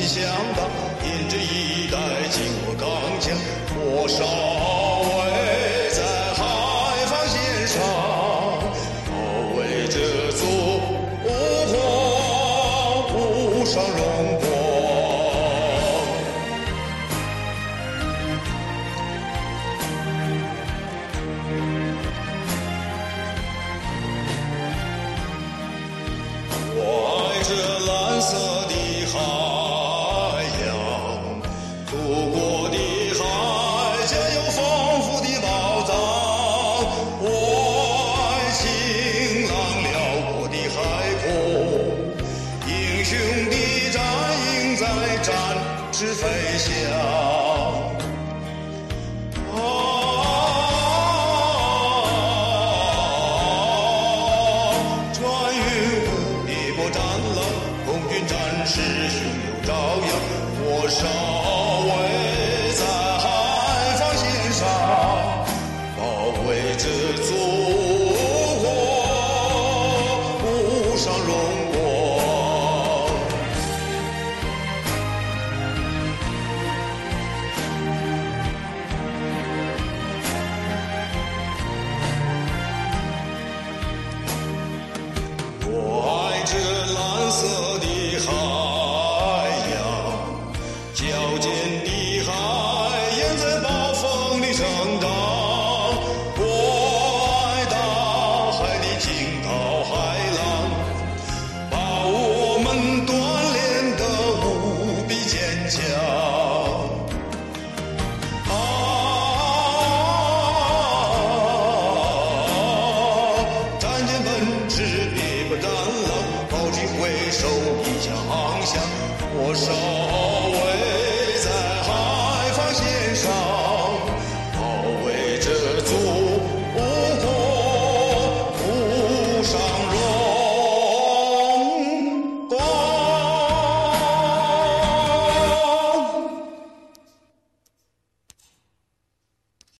心向党，印着一代紧握钢枪，火烧围在海防线上，保卫着祖国无上荣光。我爱这蓝色的海雄的战鹰在展翅飞翔。啊，穿越无，一波战浪，空军战士胸有朝阳，火烧是蓝色的海洋，矫健的海燕在暴风里成长，我爱大海的惊涛骇浪，把我们锻炼得无比坚强。守卫家乡，我守卫在海防线上。